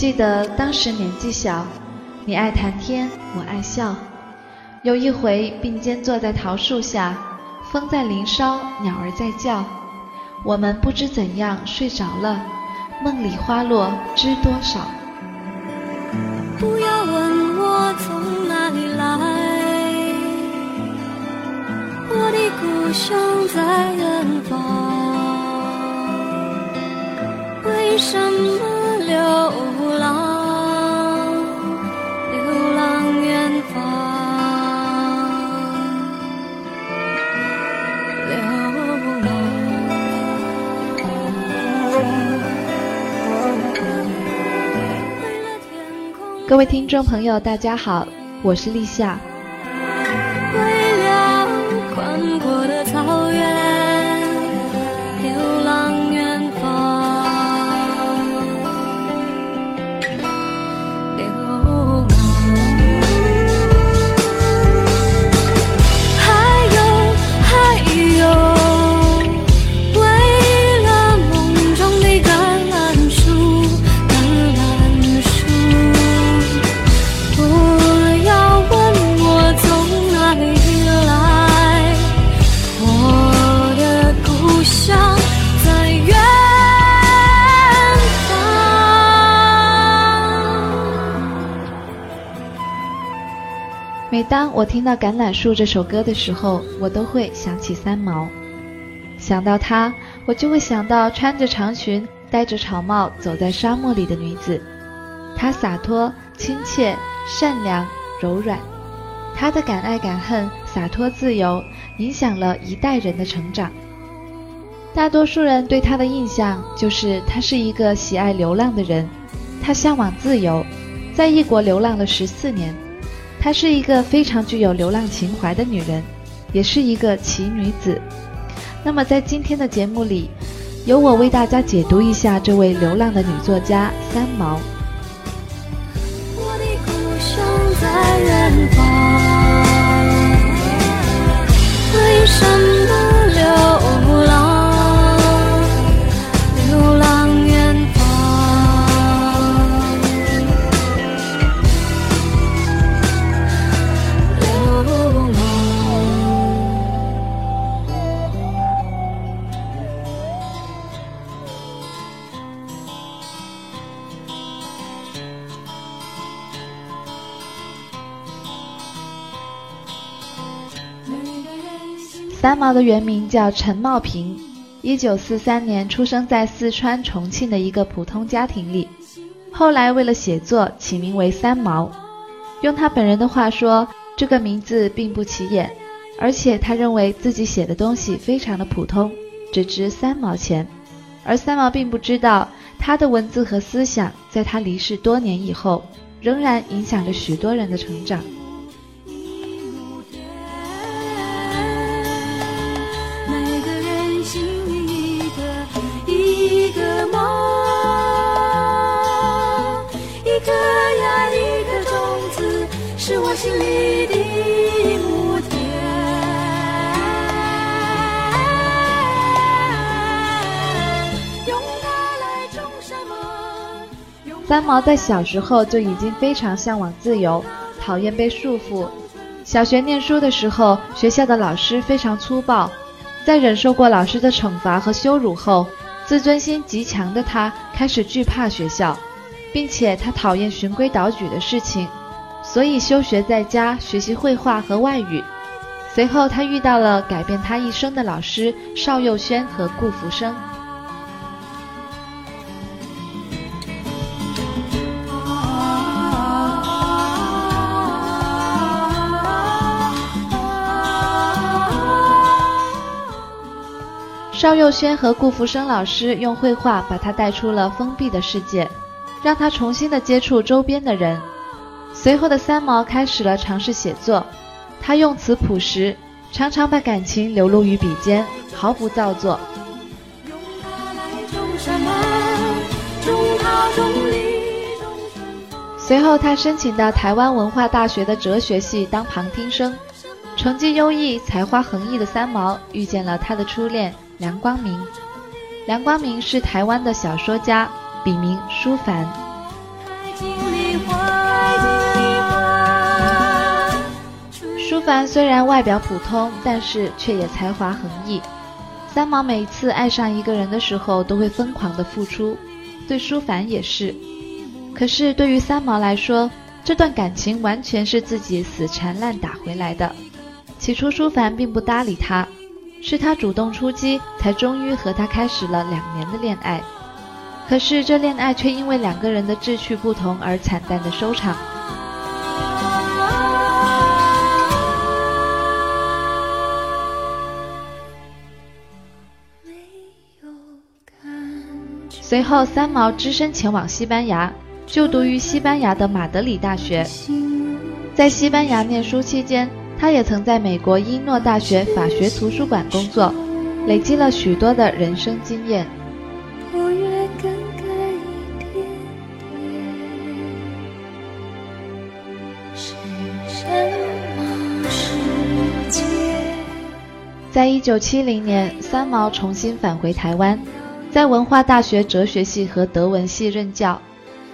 记得当时年纪小，你爱谈天，我爱笑。有一回并肩坐在桃树下，风在林梢，鸟儿在叫，我们不知怎样睡着了，梦里花落知多少。不要问我从哪里来，我的故乡在远方，为什么流各位听众朋友，大家好，我是立夏。每当我听到《橄榄树》这首歌的时候，我都会想起三毛。想到她，我就会想到穿着长裙、戴着草帽走在沙漠里的女子。她洒脱、亲切、善良、柔软。她的敢爱敢恨、洒脱自由，影响了一代人的成长。大多数人对她的印象就是她是一个喜爱流浪的人，她向往自由，在异国流浪了十四年。她是一个非常具有流浪情怀的女人，也是一个奇女子。那么在今天的节目里，由我为大家解读一下这位流浪的女作家三毛。我的故乡在远方，为什么三毛的原名叫陈茂平，一九四三年出生在四川重庆的一个普通家庭里，后来为了写作起名为三毛。用他本人的话说，这个名字并不起眼，而且他认为自己写的东西非常的普通，只值三毛钱。而三毛并不知道，他的文字和思想在他离世多年以后，仍然影响着许多人的成长。我心里的。三毛在小时候就已经非常向往自由，讨厌被束缚。小学念书的时候，学校的老师非常粗暴，在忍受过老师的惩罚和羞辱后，自尊心极强的他开始惧怕学校，并且他讨厌循规蹈矩的事情，所以休学在家学习绘画和外语。随后，他遇到了改变他一生的老师邵佑轩和顾福生。邵佑轩和顾福生老师用绘画把他带出了封闭的世界，让他重新的接触周边的人。随后的三毛开始了尝试写作，他用词朴实，常常把感情流露于笔尖，毫不造作。随后，他申请到台湾文化大学的哲学系当旁听生。成绩优异、才华横溢的三毛遇见了他的初恋梁光明。梁光明是台湾的小说家，笔名舒凡。舒凡虽然外表普通，但是却也才华横溢。三毛每次爱上一个人的时候，都会疯狂的付出，对舒凡也是。可是对于三毛来说，这段感情完全是自己死缠烂打回来的。起初舒凡并不搭理他，是他主动出击，才终于和他开始了两年的恋爱。可是这恋爱却因为两个人的志趣不同而惨淡的收场。随后，三毛只身前往西班牙，就读于西班牙的马德里大学。在西班牙念书期间，他也曾在美国伊诺大学法学图书馆工作，累积了许多的人生经验。在一九七零年，三毛重新返回台湾。在文化大学哲学系和德文系任教，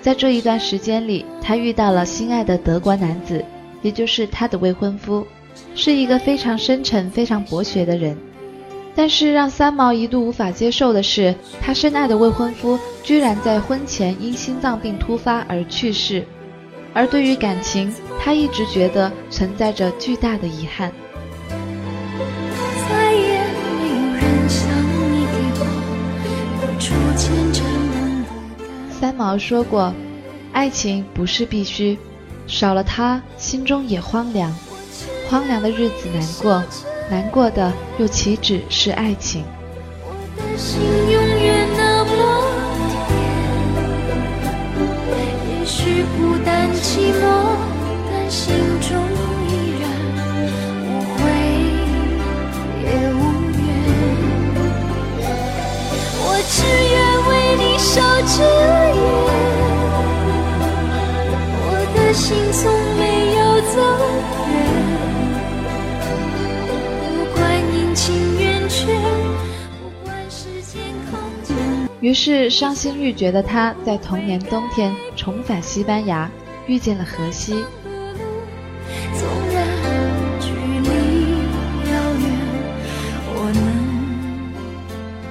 在这一段时间里，他遇到了心爱的德国男子，也就是他的未婚夫，是一个非常深沉、非常博学的人。但是让三毛一度无法接受的是，他深爱的未婚夫居然在婚前因心脏病突发而去世。而对于感情，他一直觉得存在着巨大的遗憾。三毛说过：“爱情不是必须，少了它，心中也荒凉。荒凉的日子难过，难过的又岂止是爱情？”也许不但寂寞，但心中笑着演，我的心从没有走远。不管阴晴圆缺，不管时间空间。于是伤心欲绝的他，在同年冬天重返西班牙，遇见了荷西。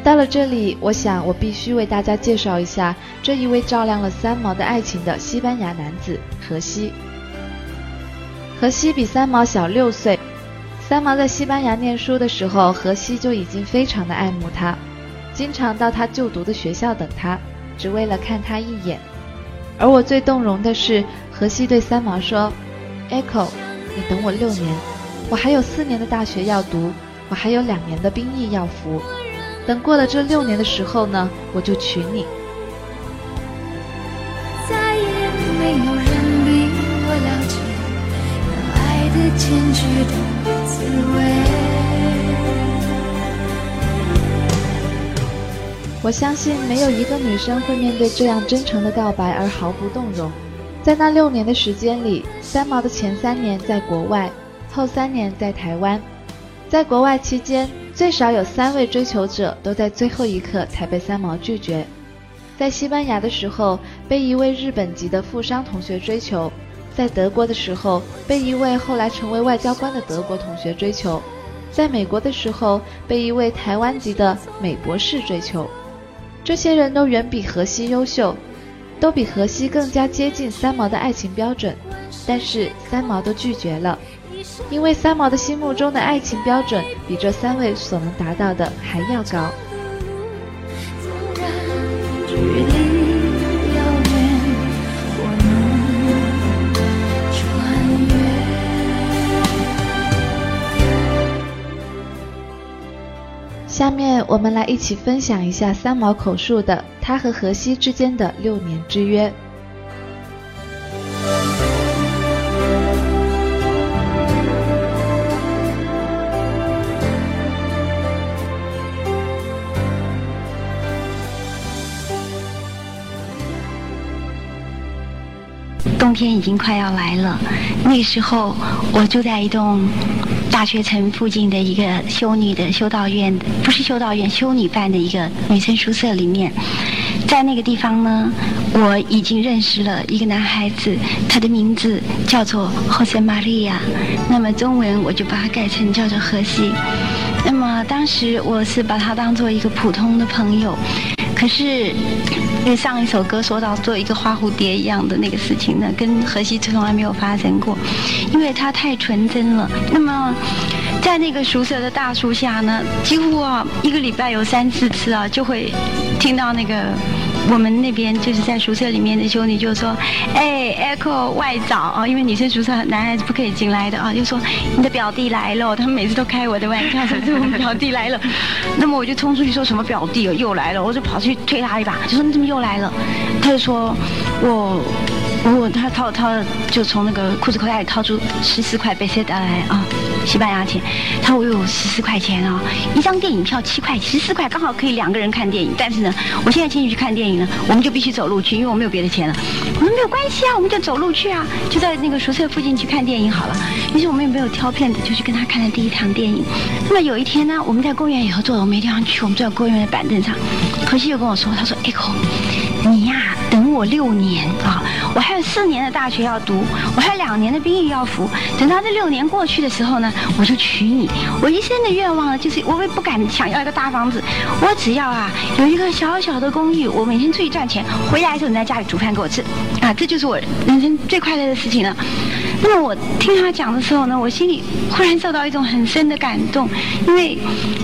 到了这里，我想我必须为大家介绍一下这一位照亮了三毛的爱情的西班牙男子荷西。荷西比三毛小六岁，三毛在西班牙念书的时候，荷西就已经非常的爱慕他，经常到他就读的学校等他，只为了看他一眼。而我最动容的是，荷西对三毛说：“Echo，你等我六年，我还有四年的大学要读，我还有两年的兵役要服。等过了这六年的时候呢，我就娶你。”再也没有人比我了解。艰巨的滋味。我相信没有一个女生会面对这样真诚的告白而毫不动容。在那六年的时间里，三毛的前三年在国外，后三年在台湾。在国外期间，最少有三位追求者都在最后一刻才被三毛拒绝。在西班牙的时候，被一位日本籍的富商同学追求。在德国的时候，被一位后来成为外交官的德国同学追求；在美国的时候，被一位台湾籍的美博士追求。这些人都远比荷西优秀，都比荷西更加接近三毛的爱情标准，但是三毛都拒绝了，因为三毛的心目中的爱情标准比这三位所能达到的还要高。下面我们来一起分享一下三毛口述的他和荷西之间的六年之约。天已经快要来了，那时候我住在一栋。大学城附近的一个修女的修道院，不是修道院，修女办的一个女生宿舍里面。在那个地方呢，我已经认识了一个男孩子，他的名字叫做 Jose Maria，那么中文我就把它改成叫做荷西。那么当时我是把他当做一个普通的朋友，可是。因为上一首歌说到做一个花蝴蝶一样的那个事情呢，跟荷西从来没有发生过，因为他太纯真了。那么，在那个熟舍的大树下呢，几乎啊一个礼拜有三四次啊，就会听到那个。我们那边就是在宿舍里面的兄弟就说：“哎，Echo 外早啊，因为女生宿舍男孩子不可以进来的啊，就说你的表弟来了。他们每次都开我的玩笑，说是我们表弟来了。那么我就冲出去说什么表弟又来了，我就跑去推他一把，就说你怎么又来了？他就说我。”我他掏掏就从那个裤子口袋里掏出十四块贝塞达来啊，西班牙钱。他说我有十四块钱啊，一张电影票七块，十四块刚好可以两个人看电影。但是呢，我现在请你去看电影呢，我们就必须走路去，因为我没有别的钱了。我们没有关系啊，我们就走路去啊，就在那个宿舍附近去看电影好了。于是我们也没有挑片子，就去跟他看了第一场电影。那么有一天呢，我们在公园以后坐，我没地方去，我们坐在公园的板凳上。何西又跟我说，他说：“Echo，你呀，我六年啊，我还有四年的大学要读，我还有两年的兵役要服。等到这六年过去的时候呢，我就娶你。我一生的愿望呢，就是我也不敢想要一个大房子，我只要啊有一个小小的公寓，我每天出去赚钱，回来的时候你在家里煮饭给我吃，啊，这就是我人生最快乐的事情了。那么我听他讲的时候呢，我心里忽然受到一种很深的感动，因为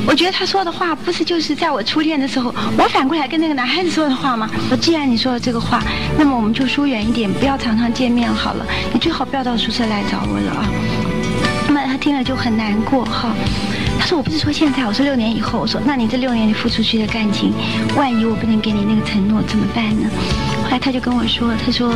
我觉得他说的话不是就是在我初恋的时候，我反过来跟那个男孩子说的话吗？我既然你说了这个话，那么我们就疏远一点，不要常常见面好了。你最好不要到宿舍来找我了啊。那么他听了就很难过哈。他说我不是说现在，我说六年以后。我说那你这六年你付出去的感情，万一我不能给你那个承诺怎么办呢？后来他就跟我说，他说。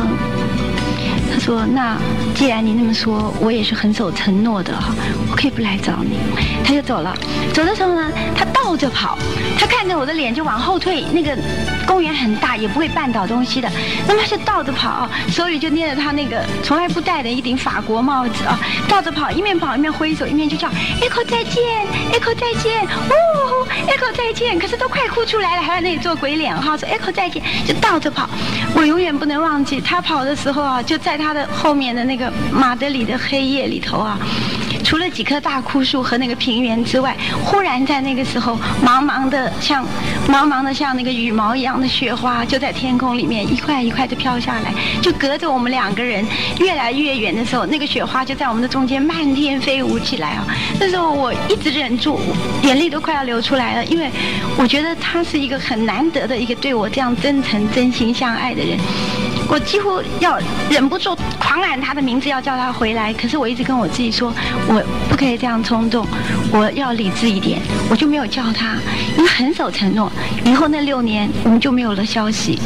说：“那既然你那么说，我也是很守承诺的哈，我可以不来找你。”他就走了。走的时候呢，他倒着跑，他看着我的脸就往后退。那个公园很大，也不会绊倒东西的。那么他就倒着跑，手里就捏着他那个从来不戴的一顶法国帽子啊，倒着跑，一面跑一面挥手，一面就叫 Echo 再见，Echo 再见，哦，Echo 再见。可是都快哭出来了，还在那里做鬼脸哈，说 Echo 再见，就倒着跑。我永远不能忘记他跑的时候啊，就在他。后面的那个马德里的黑夜里头啊。除了几棵大枯树和那个平原之外，忽然在那个时候，茫茫的像茫茫的像那个羽毛一样的雪花，就在天空里面一块一块的飘下来，就隔着我们两个人越来越远的时候，那个雪花就在我们的中间漫天飞舞起来啊！那时候我一直忍住，眼泪都快要流出来了，因为我觉得他是一个很难得的一个对我这样真诚、真心相爱的人，我几乎要忍不住狂喊他的名字，要叫他回来。可是我一直跟我自己说，我。不可以这样冲动，我要理智一点，我就没有叫他，因为很守承诺。以后那六年，我们就没有了消息。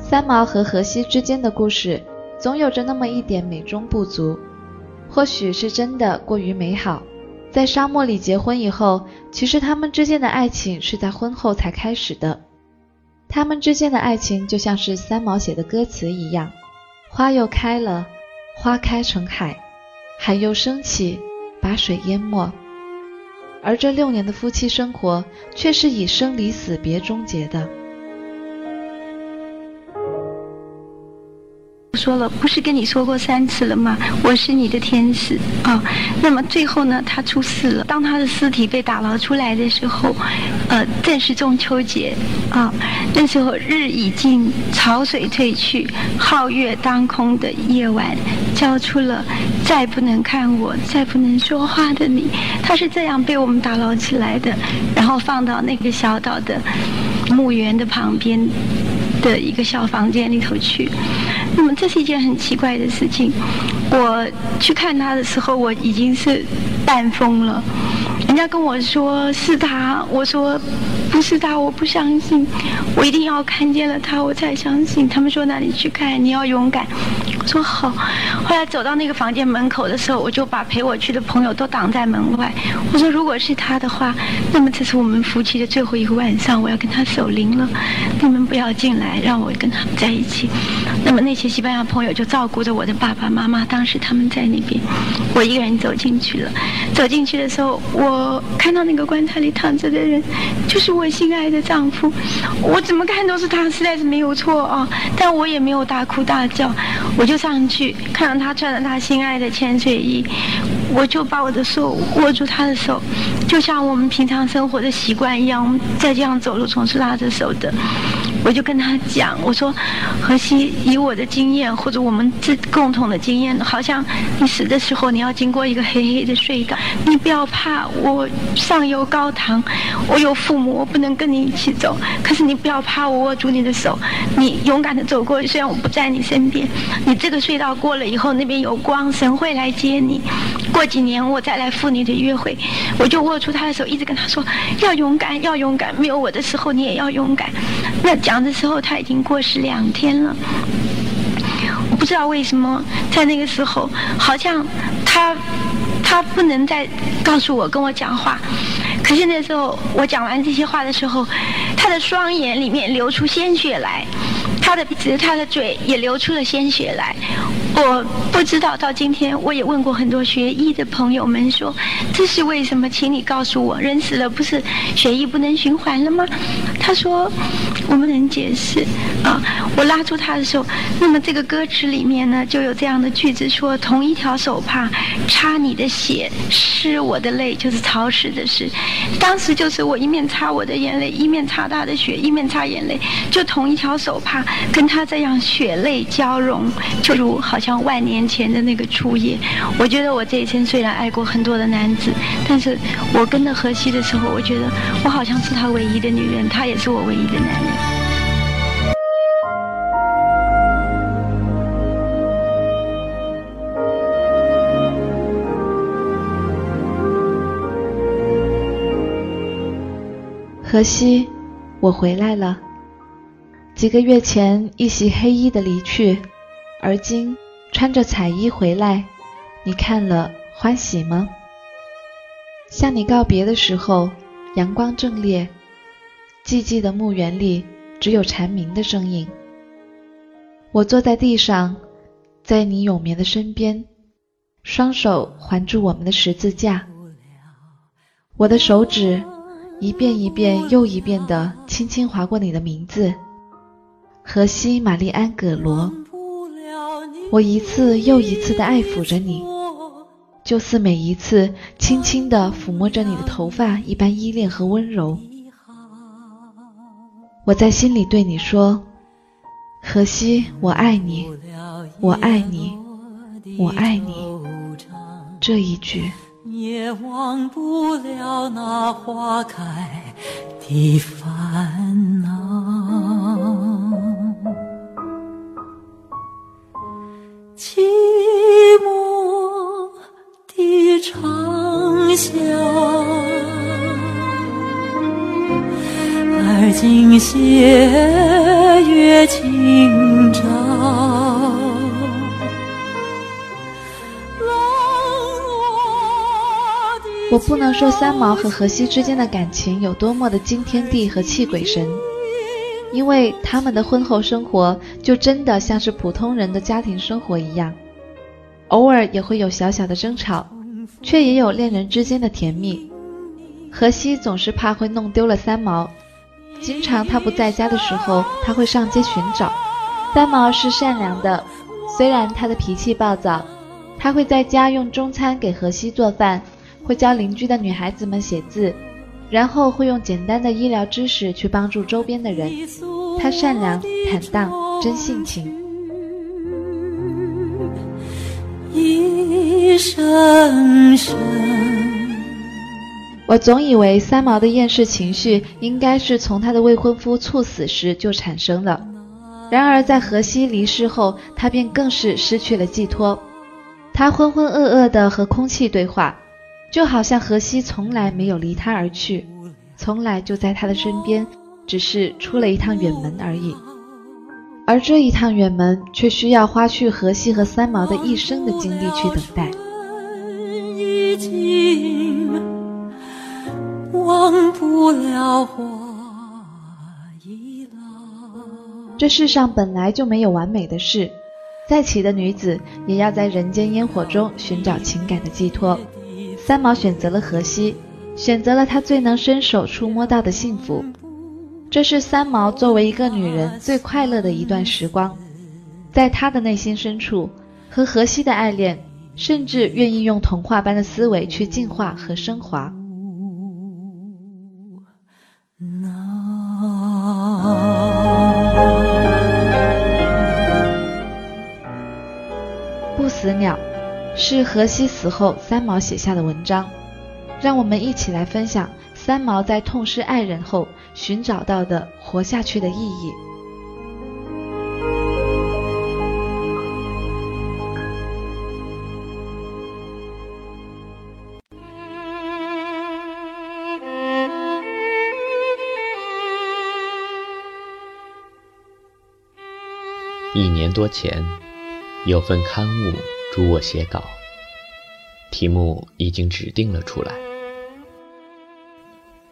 三毛和荷西之间的故事，总有着那么一点美中不足。或许是真的过于美好，在沙漠里结婚以后，其实他们之间的爱情是在婚后才开始的。他们之间的爱情就像是三毛写的歌词一样。花又开了，花开成海，海又升起，把水淹没。而这六年的夫妻生活，却是以生离死别终结的。说了，不是跟你说过三次了吗？我是你的天使啊。那么最后呢，他出事了。当他的尸体被打捞出来的时候，呃，正是中秋节啊。那时候日已尽，潮水退去，皓月当空的夜晚，交出了再不能看我、再不能说话的你。他是这样被我们打捞起来的，然后放到那个小岛的墓园的旁边。的一个小房间里头去，那么这是一件很奇怪的事情。我去看他的时候，我已经是半疯了。人家跟我说是他，我说不是他，我不相信。我一定要看见了他，我才相信。他们说那你去看，你要勇敢。我说好。后来走到那个房间门口的时候，我就把陪我去的朋友都挡在门外。我说如果是他的话，那么这是我们夫妻的最后一个晚上，我要跟他守灵了。你们不要进来，让我跟他们在一起。那么那些西班牙朋友就照顾着我的爸爸妈妈，当时他们在那边，我一个人走进去了。走进去的时候，我。我看到那个棺材里躺着的人，就是我心爱的丈夫。我怎么看都是他，实在是没有错啊！但我也没有大哭大叫，我就上去看到他穿着他心爱的潜水衣，我就把我的手握住他的手，就像我们平常生活的习惯一样，再这样走路总是拉着手的。我就跟他讲，我说，荷西，以我的经验或者我们这共同的经验，好像你死的时候你要经过一个黑黑的隧道，你不要怕，我上有高堂，我有父母，我不能跟你一起走，可是你不要怕，我握住你的手，你勇敢的走过，虽然我不在你身边，你这个隧道过了以后，那边有光，神会来接你，过几年我再来赴你的约会，我就握住他的手，一直跟他说，要勇敢，要勇敢，没有我的时候你也要勇敢，那讲。的时候他已经过世两天了，我不知道为什么在那个时候，好像他他不能再告诉我跟我讲话，可是那时候我讲完这些话的时候，他的双眼里面流出鲜血来，他的鼻子、他的嘴也流出了鲜血来。我不知道，到今天我也问过很多学医的朋友们，说这是为什么？请你告诉我，人死了不是血液不能循环了吗？他说我们能解释啊。我拉住他的时候，那么这个歌词里面呢就有这样的句子说：同一条手帕擦你的血，湿我的泪，就是潮湿的湿。当时就是我一面擦我的眼泪，一面擦他的血，一面擦眼泪，就同一条手帕跟他这样血泪交融，就如好像。万年前的那个初夜，我觉得我这一生虽然爱过很多的男子，但是我跟着荷西的时候，我觉得我好像是他唯一的女人，他也是我唯一的男人。荷西，我回来了。几个月前，一袭黑衣的离去，而今。穿着彩衣回来，你看了欢喜吗？向你告别的时候，阳光正烈，寂寂的墓园里只有蝉鸣的声音。我坐在地上，在你永眠的身边，双手环住我们的十字架。我的手指一遍一遍又一遍地轻轻划过你的名字：荷西·玛丽安·葛罗。我一次又一次地爱抚着你，就似每一次轻轻地抚摸着你的头发一般依恋和温柔。我在心里对你说：“荷西，我爱你，我爱你，我爱你。”这一句。也忘不了那花开的烦恼。寂寞的长啸，而今斜月清照。我不能说三毛和荷西之间的感情有多么的惊天地和泣鬼神。因为他们的婚后生活就真的像是普通人的家庭生活一样，偶尔也会有小小的争吵，却也有恋人之间的甜蜜。荷西总是怕会弄丢了三毛，经常他不在家的时候，他会上街寻找。三毛是善良的，虽然他的脾气暴躁，他会在家用中餐给荷西做饭，会教邻居的女孩子们写字。然后会用简单的医疗知识去帮助周边的人。他善良、坦荡、真性情。一声声。我总以为三毛的厌世情绪应该是从他的未婚夫猝死时就产生了。然而在荷西离世后，他便更是失去了寄托。他浑浑噩噩地和空气对话。就好像荷西从来没有离他而去，从来就在他的身边，只是出了一趟远门而已。而这一趟远门，却需要花去荷西和三毛的一生的精力去等待。这世上本来就没有完美的事，再起的女子也要在人间烟火中寻找情感的寄托。三毛选择了荷西，选择了他最能伸手触摸到的幸福。这是三毛作为一个女人最快乐的一段时光，在她的内心深处，和荷西的爱恋，甚至愿意用童话般的思维去净化和升华。不死鸟，是荷西死后三毛写下的文章，让我们一起来分享。三毛在痛失爱人后寻找到的活下去的意义。一年多前，有份刊物嘱我写稿，题目已经指定了出来。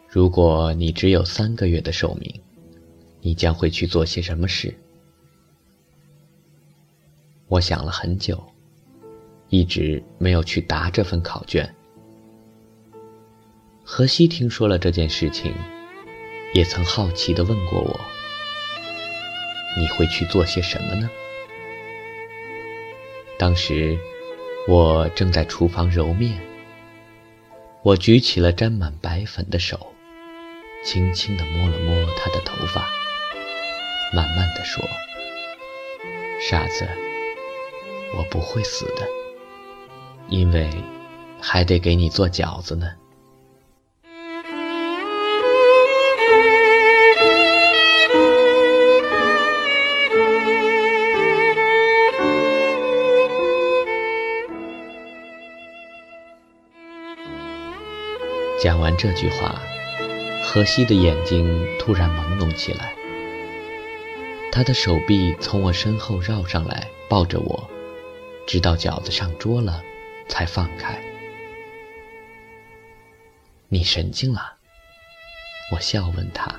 如果你只有三个月的寿命，你将会去做些什么事？我想了很久，一直没有去答这份考卷。荷西听说了这件事情，也曾好奇地问过我：“你会去做些什么呢？”当时我正在厨房揉面，我举起了沾满白粉的手。轻轻地摸了摸她的头发，慢慢地说：“傻子，我不会死的，因为还得给你做饺子呢。”讲完这句话。荷西的眼睛突然朦胧起来，他的手臂从我身后绕上来，抱着我，直到饺子上桌了，才放开。你神经了？我笑问他。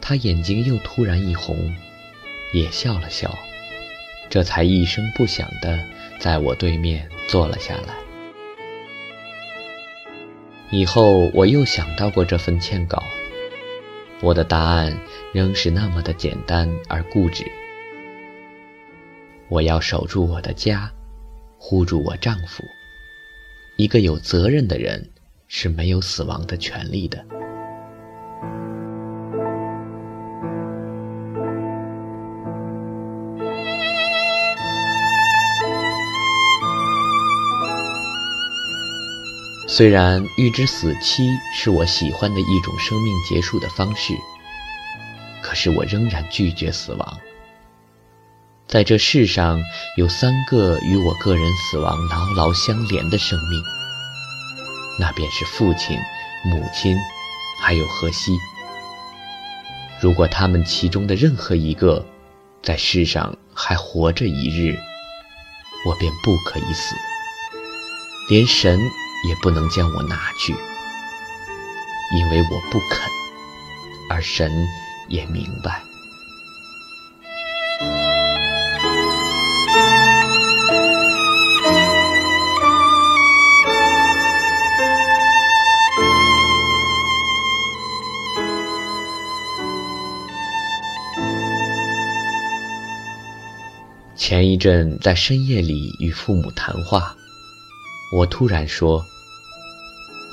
他眼睛又突然一红，也笑了笑，这才一声不响的在我对面坐了下来。以后我又想到过这份欠稿，我的答案仍是那么的简单而固执。我要守住我的家，护住我丈夫。一个有责任的人是没有死亡的权利的。虽然预知死期是我喜欢的一种生命结束的方式，可是我仍然拒绝死亡。在这世上有三个与我个人死亡牢牢相连的生命，那便是父亲、母亲，还有荷西。如果他们其中的任何一个在世上还活着一日，我便不可以死，连神。也不能将我拿去，因为我不肯，而神也明白。前一阵在深夜里与父母谈话。我突然说：“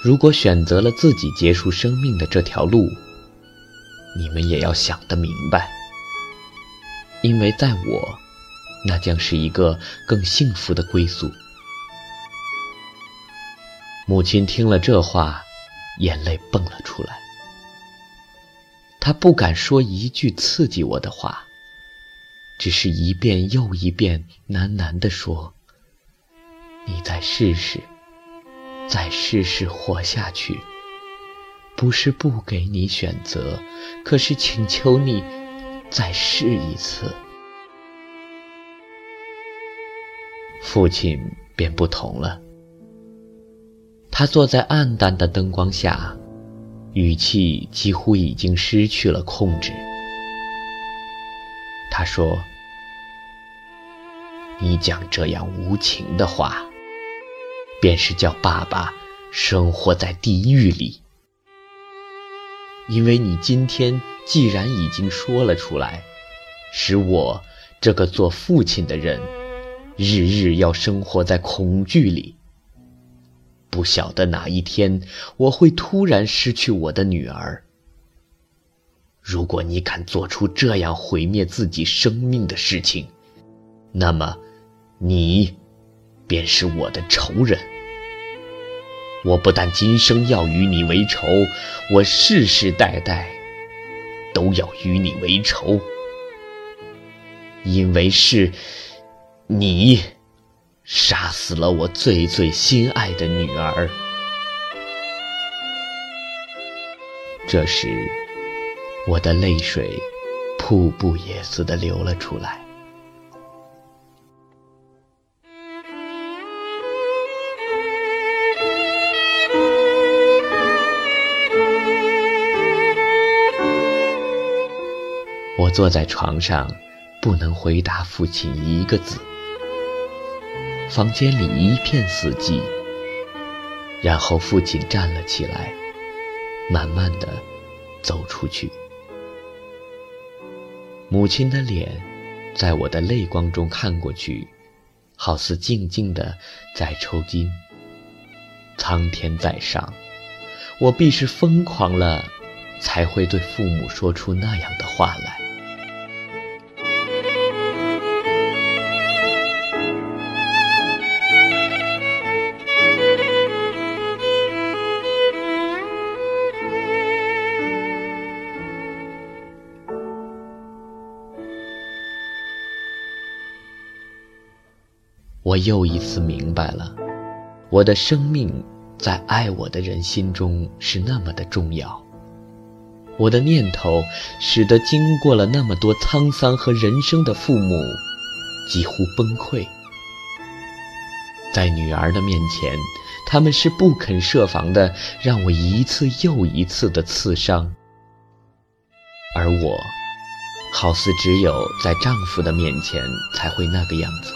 如果选择了自己结束生命的这条路，你们也要想得明白，因为在我，那将是一个更幸福的归宿。”母亲听了这话，眼泪蹦了出来。她不敢说一句刺激我的话，只是一遍又一遍喃喃地说。你再试试，再试试活下去。不是不给你选择，可是请求你再试一次。父亲便不同了，他坐在暗淡的灯光下，语气几乎已经失去了控制。他说：“你讲这样无情的话。”便是叫爸爸生活在地狱里。因为你今天既然已经说了出来，使我这个做父亲的人，日日要生活在恐惧里。不晓得哪一天我会突然失去我的女儿。如果你敢做出这样毁灭自己生命的事情，那么，你便是我的仇人。我不但今生要与你为仇，我世世代代都要与你为仇，因为是你杀死了我最最心爱的女儿。这时，我的泪水瀑布也似的流了出来。我坐在床上，不能回答父亲一个字。房间里一片死寂。然后父亲站了起来，慢慢的走出去。母亲的脸，在我的泪光中看过去，好似静静的在抽筋。苍天在上，我必是疯狂了，才会对父母说出那样的话来。我又一次明白了，我的生命在爱我的人心中是那么的重要。我的念头使得经过了那么多沧桑和人生的父母几乎崩溃。在女儿的面前，他们是不肯设防的，让我一次又一次的刺伤。而我，好似只有在丈夫的面前才会那个样子。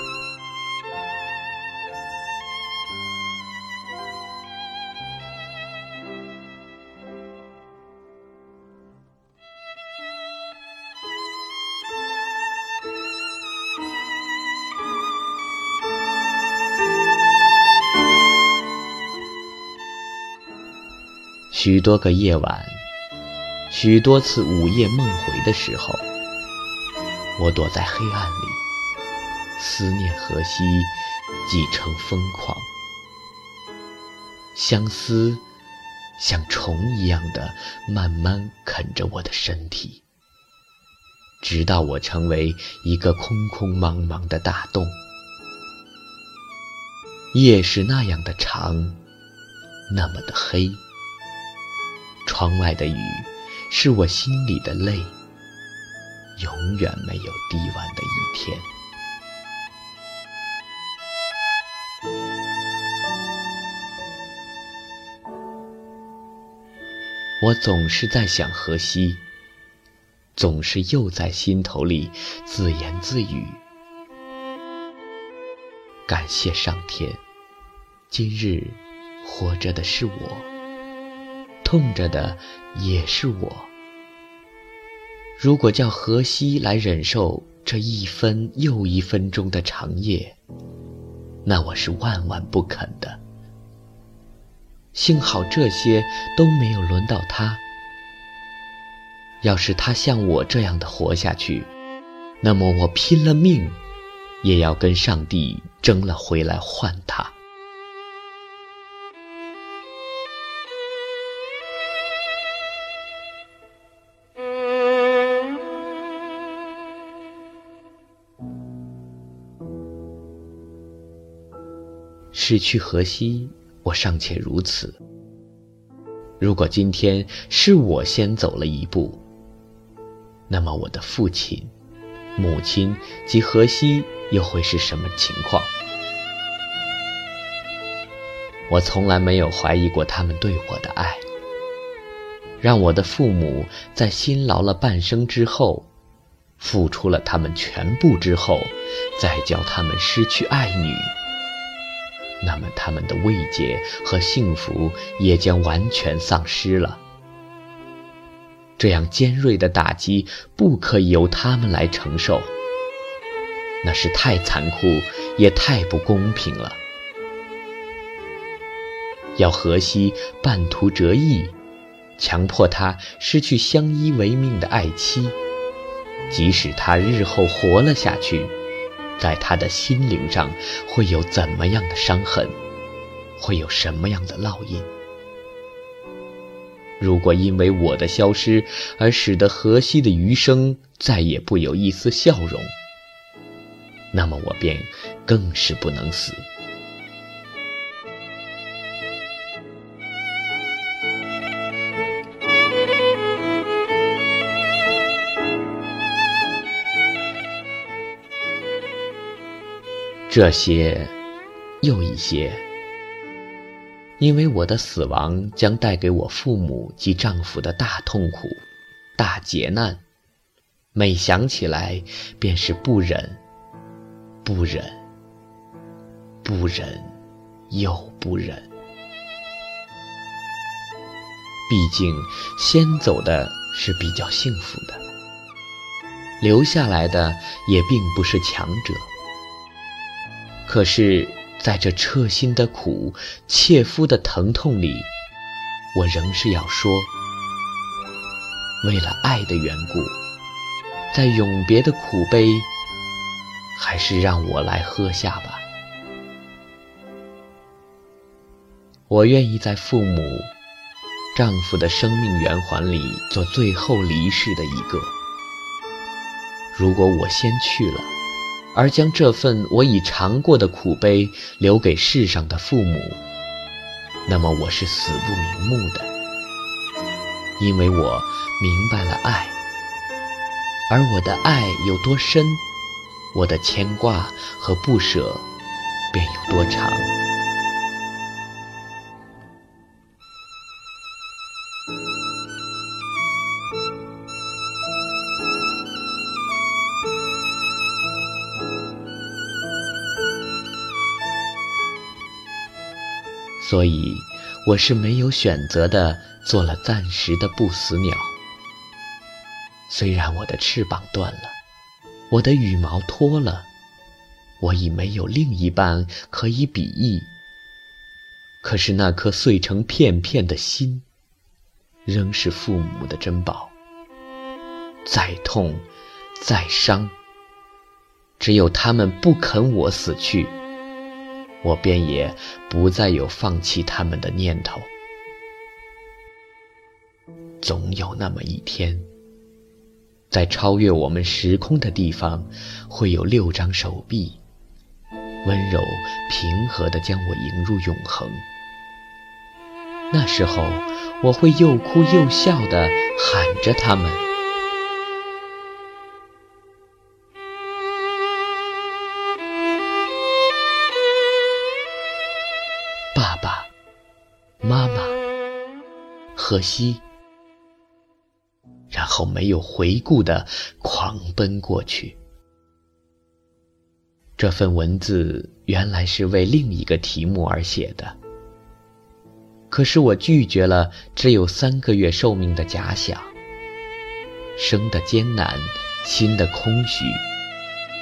许多个夜晚，许多次午夜梦回的时候，我躲在黑暗里，思念河西，几成疯狂。相思像虫一样的慢慢啃着我的身体，直到我成为一个空空茫茫的大洞。夜是那样的长，那么的黑。窗外的雨，是我心里的泪，永远没有滴完的一天。我总是在想荷西，总是又在心头里自言自语：感谢上天，今日活着的是我。痛着的也是我。如果叫荷西来忍受这一分又一分钟的长夜，那我是万万不肯的。幸好这些都没有轮到他。要是他像我这样的活下去，那么我拼了命，也要跟上帝争了回来换他。失去河西，我尚且如此。如果今天是我先走了一步，那么我的父亲、母亲及河西又会是什么情况？我从来没有怀疑过他们对我的爱。让我的父母在辛劳了半生之后，付出了他们全部之后，再叫他们失去爱女。那么他们的慰藉和幸福也将完全丧失了。这样尖锐的打击不可以由他们来承受，那是太残酷，也太不公平了。要荷西半途折翼，强迫他失去相依为命的爱妻，即使他日后活了下去，在他的心灵上会有怎么样的伤痕，会有什么样的烙印？如果因为我的消失而使得荷西的余生再也不有一丝笑容，那么我便更是不能死。这些，又一些，因为我的死亡将带给我父母及丈夫的大痛苦、大劫难，每想起来便是不忍、不忍、不忍又不忍。毕竟，先走的是比较幸福的，留下来的也并不是强者。可是，在这彻心的苦、切肤的疼痛里，我仍是要说：为了爱的缘故，在永别的苦悲，还是让我来喝下吧。我愿意在父母、丈夫的生命圆环里做最后离世的一个。如果我先去了，而将这份我已尝过的苦悲留给世上的父母，那么我是死不瞑目的，因为我明白了爱，而我的爱有多深，我的牵挂和不舍便有多长。所以，我是没有选择的，做了暂时的不死鸟。虽然我的翅膀断了，我的羽毛脱了，我已没有另一半可以比翼。可是那颗碎成片片的心，仍是父母的珍宝。再痛，再伤，只有他们不肯我死去。我便也不再有放弃他们的念头。总有那么一天，在超越我们时空的地方，会有六张手臂，温柔平和地将我迎入永恒。那时候，我会又哭又笑地喊着他们。可惜，然后没有回顾的狂奔过去。这份文字原来是为另一个题目而写的，可是我拒绝了只有三个月寿命的假想。生的艰难，心的空虚，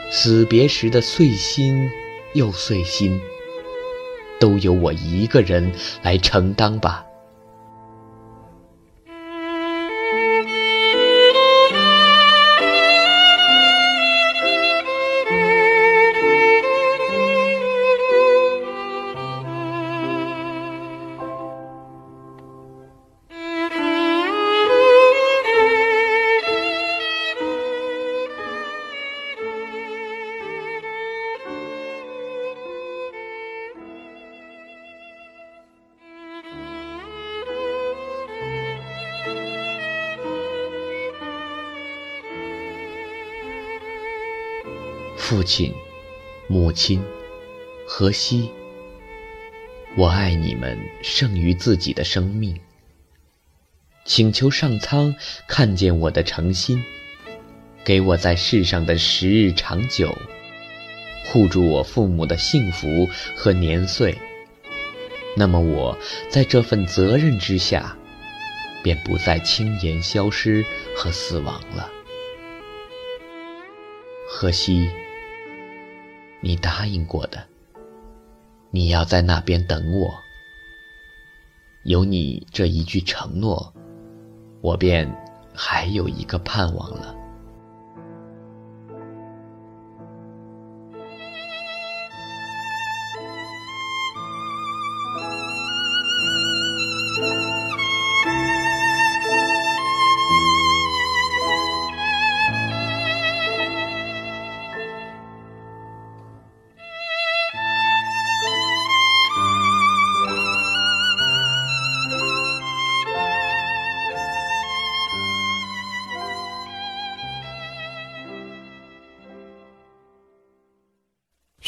死别时的碎心又碎心，都由我一个人来承担吧。父亲、母亲、荷西，我爱你们胜于自己的生命。请求上苍看见我的诚心，给我在世上的时日长久，护住我父母的幸福和年岁。那么我在这份责任之下，便不再轻言消失和死亡了。荷西，你答应过的，你要在那边等我。有你这一句承诺，我便还有一个盼望了。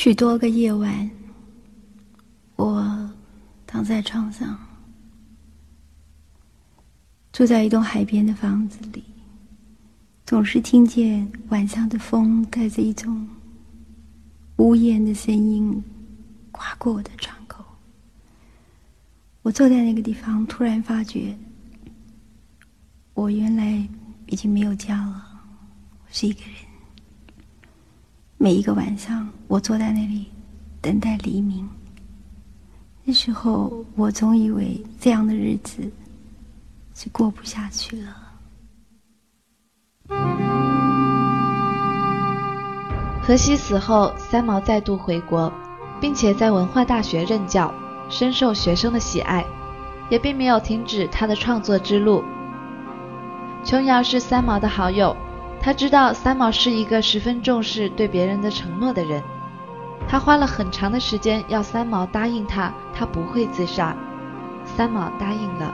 许多个夜晚，我躺在床上，住在一栋海边的房子里，总是听见晚上的风带着一种呜咽的声音刮过我的窗口。我坐在那个地方，突然发觉，我原来已经没有家了，我是一个人。每一个晚上，我坐在那里等待黎明。那时候，我总以为这样的日子是过不下去了。荷西死后，三毛再度回国，并且在文化大学任教，深受学生的喜爱，也并没有停止他的创作之路。琼瑶是三毛的好友。他知道三毛是一个十分重视对别人的承诺的人，他花了很长的时间要三毛答应他，他不会自杀。三毛答应了，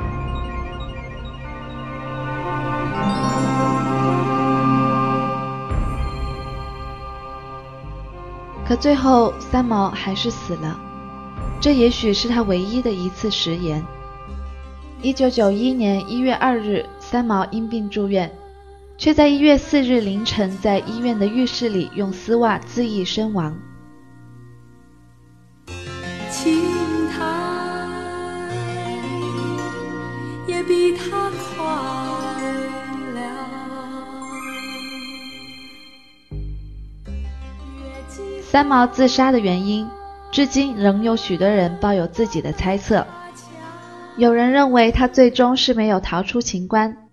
可最后三毛还是死了，这也许是他唯一的一次食言。一九九一年一月二日，三毛因病住院。却在一月四日凌晨，在医院的浴室里用丝袜自缢身亡。青苔也比他快了。三毛自杀的原因，至今仍有许多人抱有自己的猜测。有人认为他最终是没有逃出情关。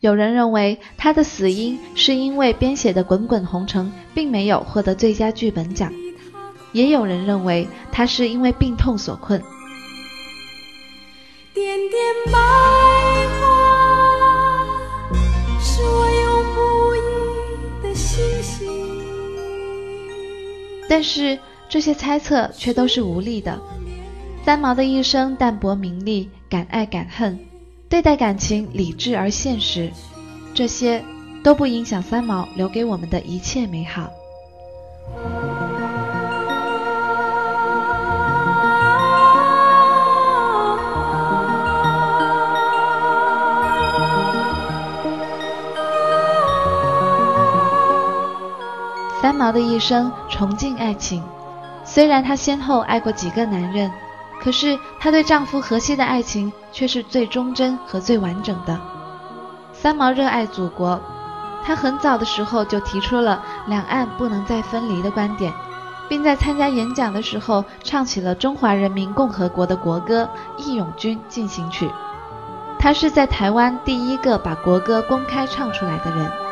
有人认为他的死因是因为编写的《滚滚红尘》并没有获得最佳剧本奖，也有人认为他是因为病痛所困。点点白花是我永不移的星星。但是这些猜测却都是无力的。三毛的一生淡泊名利，敢爱敢恨。对待感情理智而现实，这些都不影响三毛留给我们的一切美好。三毛的一生崇敬爱情，虽然她先后爱过几个男人。可是，她对丈夫荷西的爱情却是最忠贞和最完整的。三毛热爱祖国，她很早的时候就提出了两岸不能再分离的观点，并在参加演讲的时候唱起了中华人民共和国的国歌《义勇军进行曲》。她是在台湾第一个把国歌公开唱出来的人。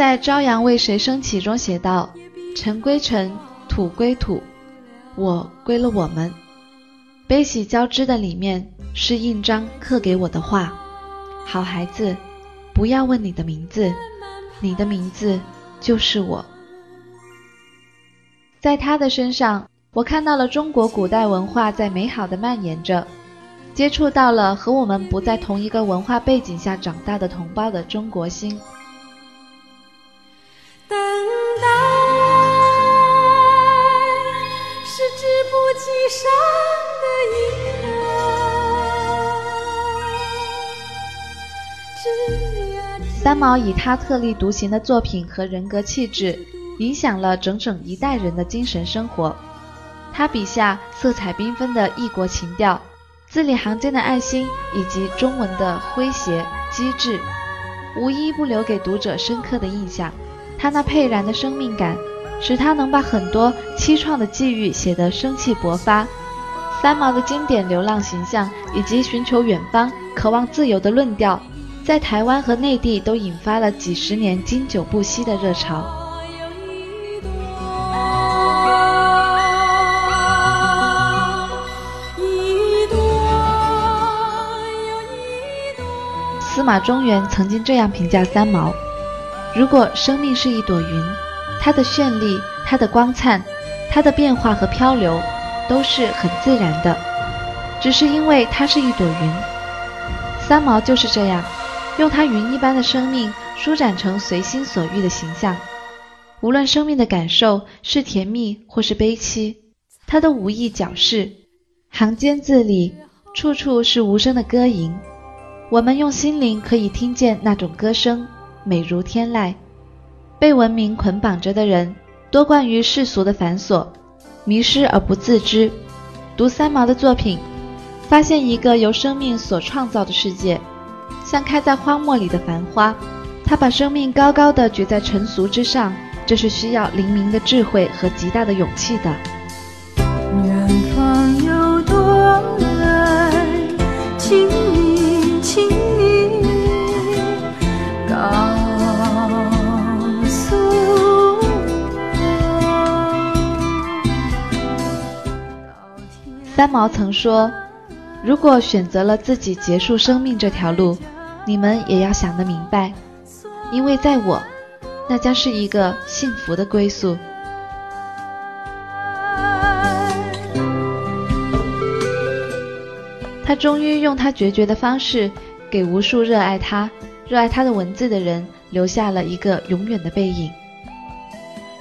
在《朝阳为谁升起》中写道：“尘归尘，土归土，我归了我们。悲喜交织的里面是印章刻给我的话。好孩子，不要问你的名字，你的名字就是我。”在他的身上，我看到了中国古代文化在美好的蔓延着，接触到了和我们不在同一个文化背景下长大的同胞的中国心。三毛以他特立独行的作品和人格气质，影响了整整一代人的精神生活。他笔下色彩缤纷的异国情调，字里行间的爱心，以及中文的诙谐机智，无一不留给读者深刻的印象。他那沛然的生命感使他能把很多凄怆的际遇写得生气勃发。三毛的经典流浪形象以及寻求远方、渴望自由的论调，在台湾和内地都引发了几十年经久不息的热潮。司马中原曾经这样评价三毛：如果生命是一朵云，它的绚丽、它的光灿、它的变化和漂流，都是很自然的，只是因为它是一朵云。三毛就是这样，用他云一般的生命舒展成随心所欲的形象。无论生命的感受是甜蜜或是悲凄，他都无意矫饰，行间字里处处是无声的歌吟。我们用心灵可以听见那种歌声，美如天籁。被文明捆绑着的人，多惯于世俗的繁琐，迷失而不自知。读三毛的作品，发现一个由生命所创造的世界，像开在荒漠里的繁花。他把生命高高的举在尘俗之上，这是需要灵明的智慧和极大的勇气的。远方有多远，请。三毛曾说：“如果选择了自己结束生命这条路，你们也要想得明白，因为在我，那将是一个幸福的归宿。”他终于用他决绝的方式，给无数热爱他、热爱他的文字的人留下了一个永远的背影。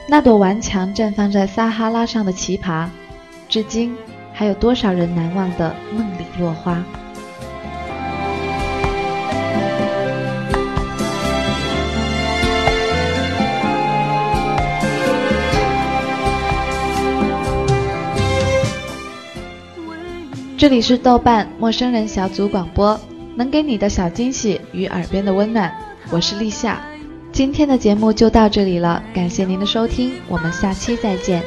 那朵顽强绽放在撒哈拉上的奇葩，至今。还有多少人难忘的梦里落花？这里是豆瓣陌生人小组广播，能给你的小惊喜与耳边的温暖，我是立夏。今天的节目就到这里了，感谢您的收听，我们下期再见。